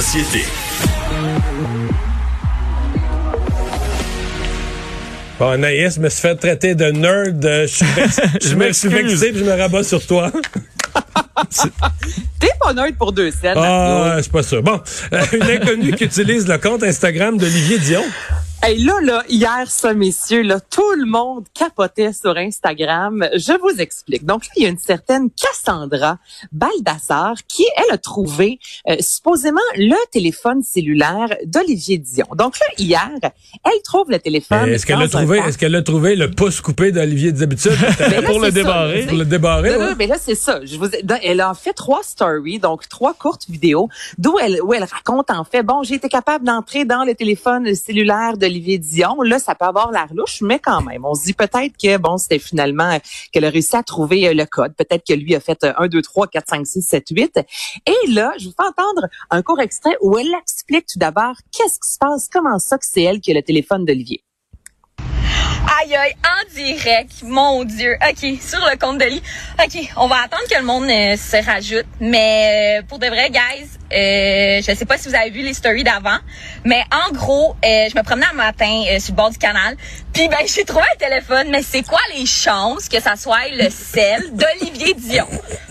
Société. Bon, Anaïs, je me suis fait traiter de nerd. euh, Je suis je me suis vexé puis je me rabats sur toi. T'es pas neutre pour deux scènes. Ah, je suis pas sûr. Bon, euh, une inconnue qui utilise le compte Instagram d'Olivier Dion. Hey, là, là, hier, ça, messieurs, là, tout le monde capotait sur Instagram. Je vous explique. Donc là, il y a une certaine Cassandra Baldassar qui, elle, a trouvé euh, supposément le téléphone cellulaire d'Olivier Dion. Donc là, hier, elle trouve le téléphone. Euh, Est-ce qu'elle a trouvé, est-ce qu'elle a trouvé le pouce coupé d'Olivier d'habitude? Ben pour le débarrer? Pour le débarrer, ouais. mais là, c'est ça. Je vous ai- elle a fait trois stories, donc trois courtes vidéos, d'où elle, où elle raconte en fait, bon, j'ai été capable d'entrer dans le téléphone cellulaire d'Olivier Dion. Là, ça peut avoir l'air louche, mais quand même, on se dit peut-être que, bon, c'était finalement euh, qu'elle a réussi à trouver euh, le code. Peut-être que lui a fait euh, 1, 2, 3, 4, 5, 6, 7, 8. Et là, je vous fais entendre un court extrait où elle explique tout d'abord qu'est-ce qui se passe, comment ça que c'est elle qui a le téléphone d'Olivier? Aïe aïe, en direct, mon Dieu. OK, sur le compte de lit. OK, on va attendre que le monde euh, se rajoute. Mais euh, pour de vrai, guys, euh, je sais pas si vous avez vu les stories d'avant, mais en gros, euh, je me promenais un matin sur le bord du canal, puis ben j'ai trouvé un téléphone, mais c'est quoi les chances que ça soit le sel d'Olivier Dion?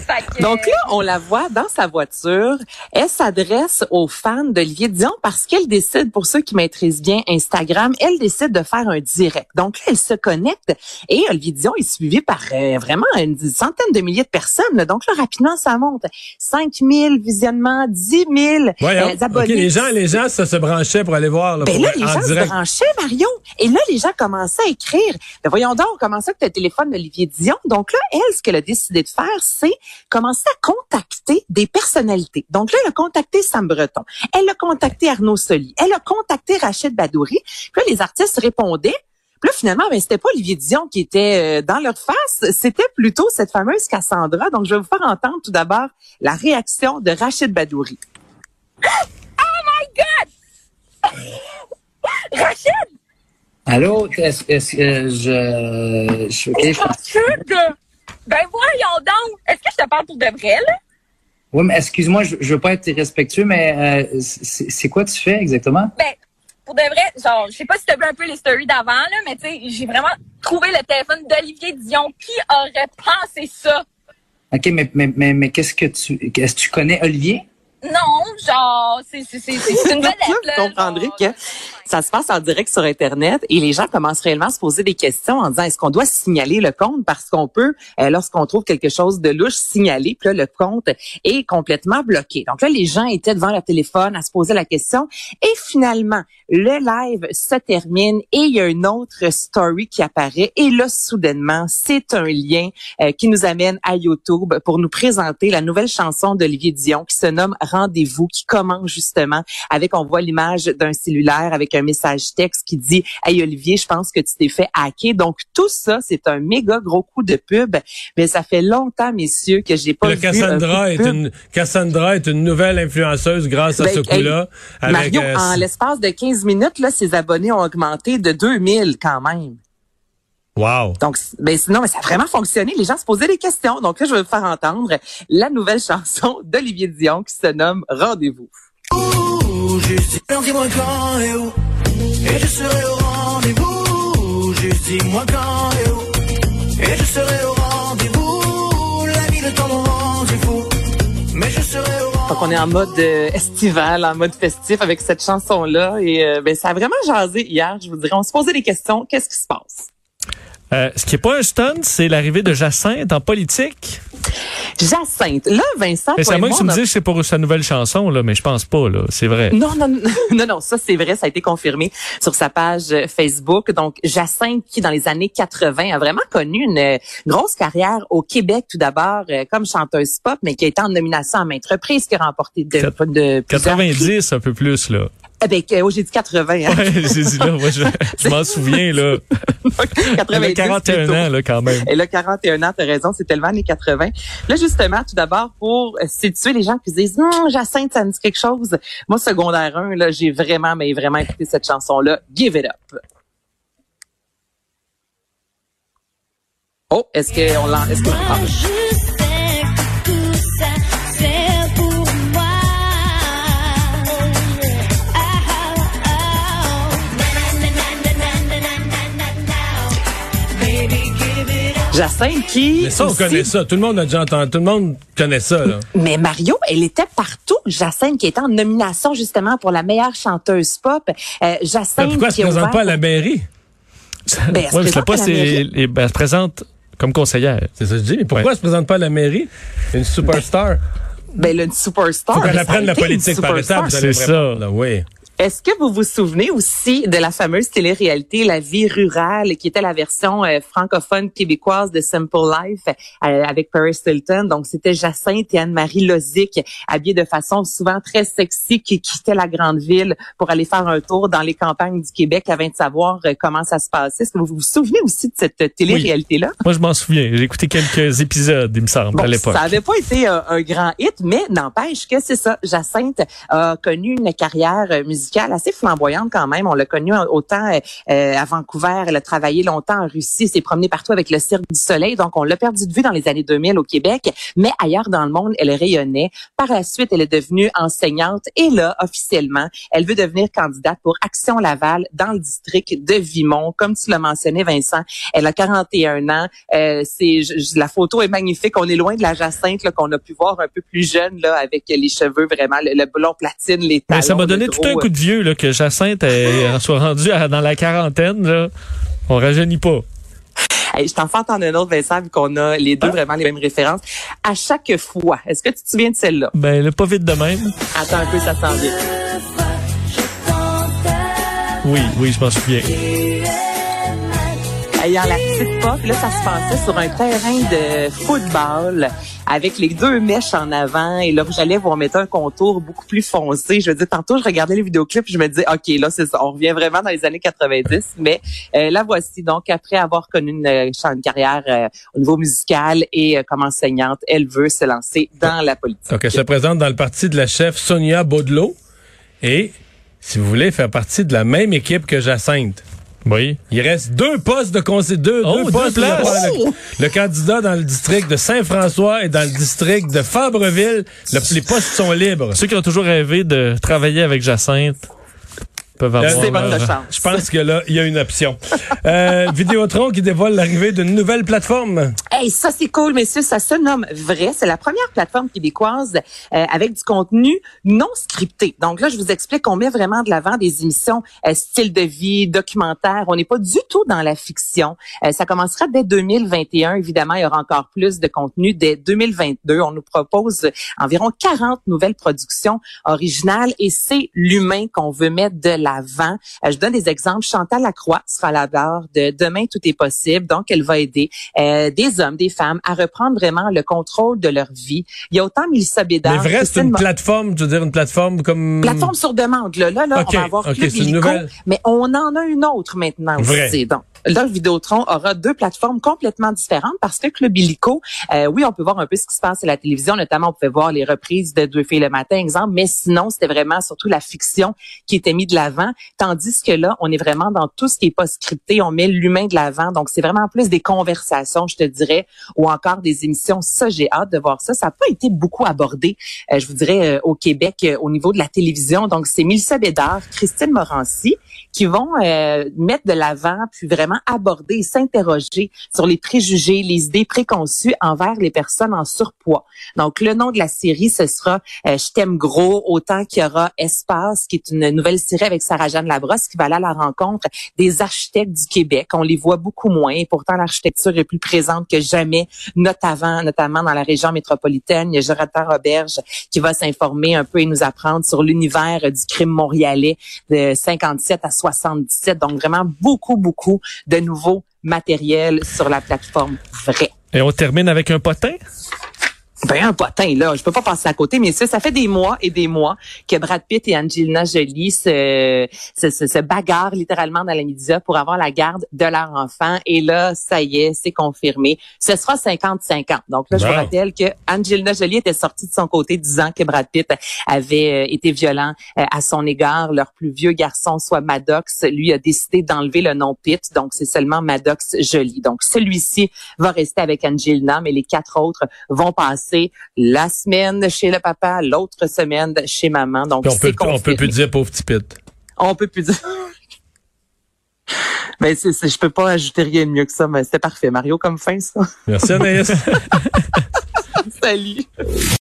Fait que, Donc là, on la voit dans sa voiture. Elle s'adresse aux fans d'Olivier Dion parce qu'elle décide, pour ceux qui maîtrisent bien Instagram, elle décide de faire un direct. Donc là, elle se connecte et Olivier Dion est suivi par euh, vraiment une centaine de milliers de personnes. là. Donc là, rapidement, ça monte. 5 000 visionnements, 10 000 Voyons. euh, OK, abonnés. les gens, les gens, ça se branchait pour aller voir, là, Ben là, les en gens se branchaient, Mario. Et là, les gens commençaient à écrire. Ben voyons donc, comment ça que tu téléphone d'Olivier Dion? Donc là, elle, ce qu'elle a décidé de faire, c'est commencer à contacter des personnalités. Donc là, elle a contacté Sam Breton. Elle a contacté Arnaud Soli. Elle a contacté Rachid Badouri. Puis là, les artistes répondaient. Puis là, finalement, ben, c'était pas Olivier Dion qui était euh, dans leur face, c'était plutôt cette fameuse Cassandra. Donc, je vais vous faire entendre tout d'abord la réaction de Rachid Badouri. Rachid, Allô, est-ce que je, je, ok, je- Rachid! Ben voyons donc! Est-ce que je te parle pour de vrai, là? ouais, mais excuse-moi, je, je veux pas être irrespectueux, mais euh, c'est quoi tu fais exactement? Ben, pour de vrai, genre, je sais pas si tu as vu un peu les stories d'avant, là, mais tu sais, j'ai vraiment trouvé le téléphone d'Olivier Dion. Qui aurait pensé ça? Ok, mais mais mais, mais qu'est-ce que tu, est-ce que tu connais Olivier? Non, genre, c'est c'est- c'est- c'est une vedette, là. Genre. que ça se passe en direct sur Internet et les gens commencent réellement à se poser des questions en disant est-ce qu'on doit signaler le compte? Parce qu'on peut, euh, lorsqu'on trouve quelque chose de louche, signaler. Puis là, le compte est complètement bloqué. Donc là, les gens étaient devant leur téléphone à se poser la question et finalement, le live se termine et il y a une autre story qui apparaît et là, soudainement, c'est un lien euh, qui nous amène à YouTube pour nous présenter la nouvelle chanson d'Olivier Dion qui se nomme Rendez-vous, qui commence justement avec, on voit l'image d'un cellulaire avec un message texte qui dit Hey Olivier, je pense que tu t'es fait hacker. Donc tout ça, c'est un méga gros coup de pub. Mais ça fait longtemps, messieurs, que j'ai pas Le vu un Cassandra coup de est une Cassandra est une nouvelle influenceuse grâce à Ben, ce coup-là. hey, Mario, euh, en l'espace de 15 minutes, là, ses abonnés ont augmenté de 2000 quand même. Wow. Donc, ben sinon, mais ça a vraiment fonctionné. Les gens se posaient des questions. Donc là, je vais vous faire entendre la nouvelle chanson d'Olivier Dion qui se nomme Rendez-vous. Et je serai au rendez-vous Juste dis-moi quand et où Et je serai au rendez-vous La vie temps fou Mais je serai au rendez-vous Donc, on est en mode euh, estival, en mode festif avec cette chanson-là. Et euh, ben, ça a vraiment jasé hier, je vous dirais. On se posait des questions. Qu'est-ce qui se passe? Euh, ce qui est pas un stun, c'est l'arrivée de Jacinthe en politique. Jacinthe. Là, Vincent, Mais c'est moi on me dis que c'est pour sa nouvelle chanson, là, mais je pense pas, là. C'est vrai. Non, non, non, non, non, ça c'est vrai, ça a été confirmé sur sa page euh, Facebook. Donc, Jacinthe, qui dans les années 80 a vraiment connu une euh, grosse carrière au Québec tout d'abord euh, comme chanteuse pop, mais qui a été en nomination à maintes reprises, qui a remporté de, de prix. 90, un peu plus, là. Eh ben, que- oh, j'ai dit 80. Hein. Ouais, j'ai dit là, moi, je, je m'en souviens, là. Elle 90 a 41 plutôt. ans, là, quand même. Elle a 41 ans, t'as raison, c'est tellement années 80. Là, justement, tout d'abord, pour euh, situer les gens qui se disent, hum, Jacinthe, ça me dit quelque chose. Moi, secondaire 1, là, j'ai vraiment, mais vraiment écouté cette chanson-là. Give it up. Oh, est-ce qu'on l'en, est-ce que, ah, Jacinthe qui... Mais ça, on aussi- connaît ça. Tout le monde a déjà entendu. Tout le monde connaît ça, là. Mais Mario, elle était partout. Jacinthe qui était en nomination justement pour la meilleure chanteuse pop. Euh, Jacinthe Pourquoi elle se présente pas à la mairie? Ben, elle se Ouais, je sais présente pas, à la c'est, mairie. les- ben, elle se présente comme conseillère. C'est ça que je dis. Mais pourquoi Ouais. elle se présente pas à la mairie? Une superstar. Ben, là, une superstar. Faut qu'elle mais apprenne la politique par superstar. étapes. C'est ça. là, Oui. Est-ce que vous vous souvenez aussi de la fameuse télé-réalité La vie rurale, qui était la version euh, francophone québécoise de Simple Life euh, avec Paris Hilton? Donc, c'était Jacinthe et Anne-Marie Lozic, habillées de façon souvent très sexy, qui quittaient la grande ville pour aller faire un tour dans les campagnes du Québec avant de savoir euh, comment ça se passait. Est-ce que vous vous souvenez aussi de cette télé-réalité-là? Moi, je m'en souviens. J'ai écouté quelques épisodes, il me semble, Bon, à l'époque. ça avait pas été euh, un grand hit, mais n'empêche que c'est ça. Jacinthe a connu une carrière euh, musicale assez flamboyante quand même. On l'a connu autant euh, euh, à Vancouver, elle a travaillé longtemps en Russie, s'est promenée partout avec le Cirque du Soleil. Donc, on l'a perdu de vue dans les années 2000 au Québec, mais ailleurs dans le monde, elle rayonnait. Par la suite, elle est devenue enseignante et là, officiellement, elle veut devenir candidate pour Action Laval dans le district de Vimont. Comme tu l'as mentionné, Vincent, elle a 41 ans. Euh, c'est la photo est magnifique. On est loin de la Jacinthe qu'on a pu voir un peu plus jeune là, avec les cheveux vraiment le, le blond platine, les talons. Mais ça m'a donné tout un coup de vieux, là, que Jacinthe elle, soit rendue à- dans la quarantaine, là. On rajeunit pas. Hey, je t'en fais entendre un autre, Vincent, vu qu'on a les deux vraiment les mêmes références. À chaque fois, est-ce que tu te souviens de celle-là? Ben, là, pas vite de même. Attends un peu, ça s'en vient. Oui, oui, je m'en souviens. ayant la petite pop. Là, ça se passait sur un terrain de football avec les deux mèches en avant. Et là, j'allais vous remettre un contour beaucoup plus foncé. Je veux dire, tantôt, je regardais les vidéoclips, je me disais, OK, là, c'est. On revient vraiment dans les années 90. Mais euh, la voici. Donc, après avoir connu une, euh, une carrière euh, au niveau musical et euh, comme enseignante, elle veut se lancer dans la politique. Donc, elle se présente dans le parti de la chef Sonia Baudelot. Et, si vous voulez, faire partie de la même équipe que Jacinthe. Oui. Il reste deux postes de conseil, deux, Oh, deux deux postes. places. Le, le candidat dans le district de Saint-François et dans le district de Fabreville, le- les postes sont libres. Ceux qui ont toujours rêvé de travailler avec Jacinthe peuvent avoir. Euh, C'est bonne leur- chance. Je pense que là, il y a une option. Euh, Vidéotron qui dévoile l'arrivée d'une nouvelle plateforme. Hey, ça c'est cool, messieurs. Ça se nomme Vrai. C'est la première plateforme québécoise euh, avec du contenu non scripté. Donc là, je vous explique qu'on met vraiment de l'avant des émissions euh, style de vie, documentaire. On n'est pas du tout dans la fiction. Euh, ça commencera dès 2021. Évidemment, il y aura encore plus de contenu dès 2022. On nous propose environ 40 nouvelles productions originales et c'est l'humain qu'on veut mettre de l'avant. Euh, je donne des exemples. Chantal Lacroix sera à la barre de Demain, tout est possible. Donc, elle va aider euh, des hommes, des femmes à reprendre vraiment le contrôle de leur vie. Il y a autant Mélissa Bédard, Mais vrai, c'est une plateforme, je veux dire, une plateforme comme... Plateforme sur demande. Là, là, là on va avoir ok, Club c'est une Illico, nouvelle. mais on en a une autre maintenant Vrai. aussi. Donc, là, le Vidéotron aura deux plateformes complètement différentes parce que Club Illico, euh, oui, on peut voir un peu ce qui se passe à la télévision, notamment on pouvait voir les reprises de Deux filles le matin, exemple, mais sinon, c'était vraiment surtout la fiction qui était mise de l'avant, tandis que là, on est vraiment dans tout ce qui est pas scripté, on met l'humain de l'avant, donc c'est vraiment plus des conversations, je te dirais, ou encore des émissions. Ça, j'ai hâte de voir ça. Ça n'a pas été beaucoup abordé, euh, je vous dirais, euh, au Québec euh, au niveau de la télévision. Donc, c'est Mélissa Bédard, Christine Morancy qui vont euh, mettre de l'avant, puis vraiment aborder et s'interroger sur les préjugés, les idées préconçues envers les personnes en surpoids. Donc, le nom de la série, ce sera euh, Je t'aime gros, autant qu'il y aura Espace, qui est une nouvelle série avec Sarah-Jeanne Labrosse, qui va aller à la rencontre des architectes du Québec. On les voit beaucoup moins. Et pourtant, l'architecture est plus présente que jamais, notamment, notamment dans la région métropolitaine. Il y a Jonathan Roberge qui va s'informer un peu et nous apprendre sur l'univers du crime montréalais de 57 à 77. Donc, vraiment beaucoup, beaucoup de nouveaux matériels sur la plateforme vrai. Et on termine avec un potin? Ben un potin là, je peux pas passer à côté, mais ça, ça fait des mois et des mois que Brad Pitt et Angelina Jolie se, se, se, se bagarrent littéralement dans la média pour avoir la garde de leur enfant. Et là, ça y est, c'est confirmé. Ce sera 50-50. Donc là, je vous rappelle que Angelina Jolie était sortie de son côté disant que Brad Pitt avait euh, été violent euh, à son égard. Leur plus vieux garçon, soit Maddox, lui a décidé d'enlever le nom Pitt. Donc c'est seulement Maddox Jolie. Donc celui-ci va rester avec Angelina, mais les quatre autres vont passer la semaine chez le papa, l'autre semaine chez maman. Donc, on peut, c'est on peut plus dire pauvre petit pit. On peut plus dire. Mais c'est, c'est- je peux pas ajouter rien de mieux que ça, mais c'était parfait, Mario, comme fin, ça. Merci Anaïs. Salut.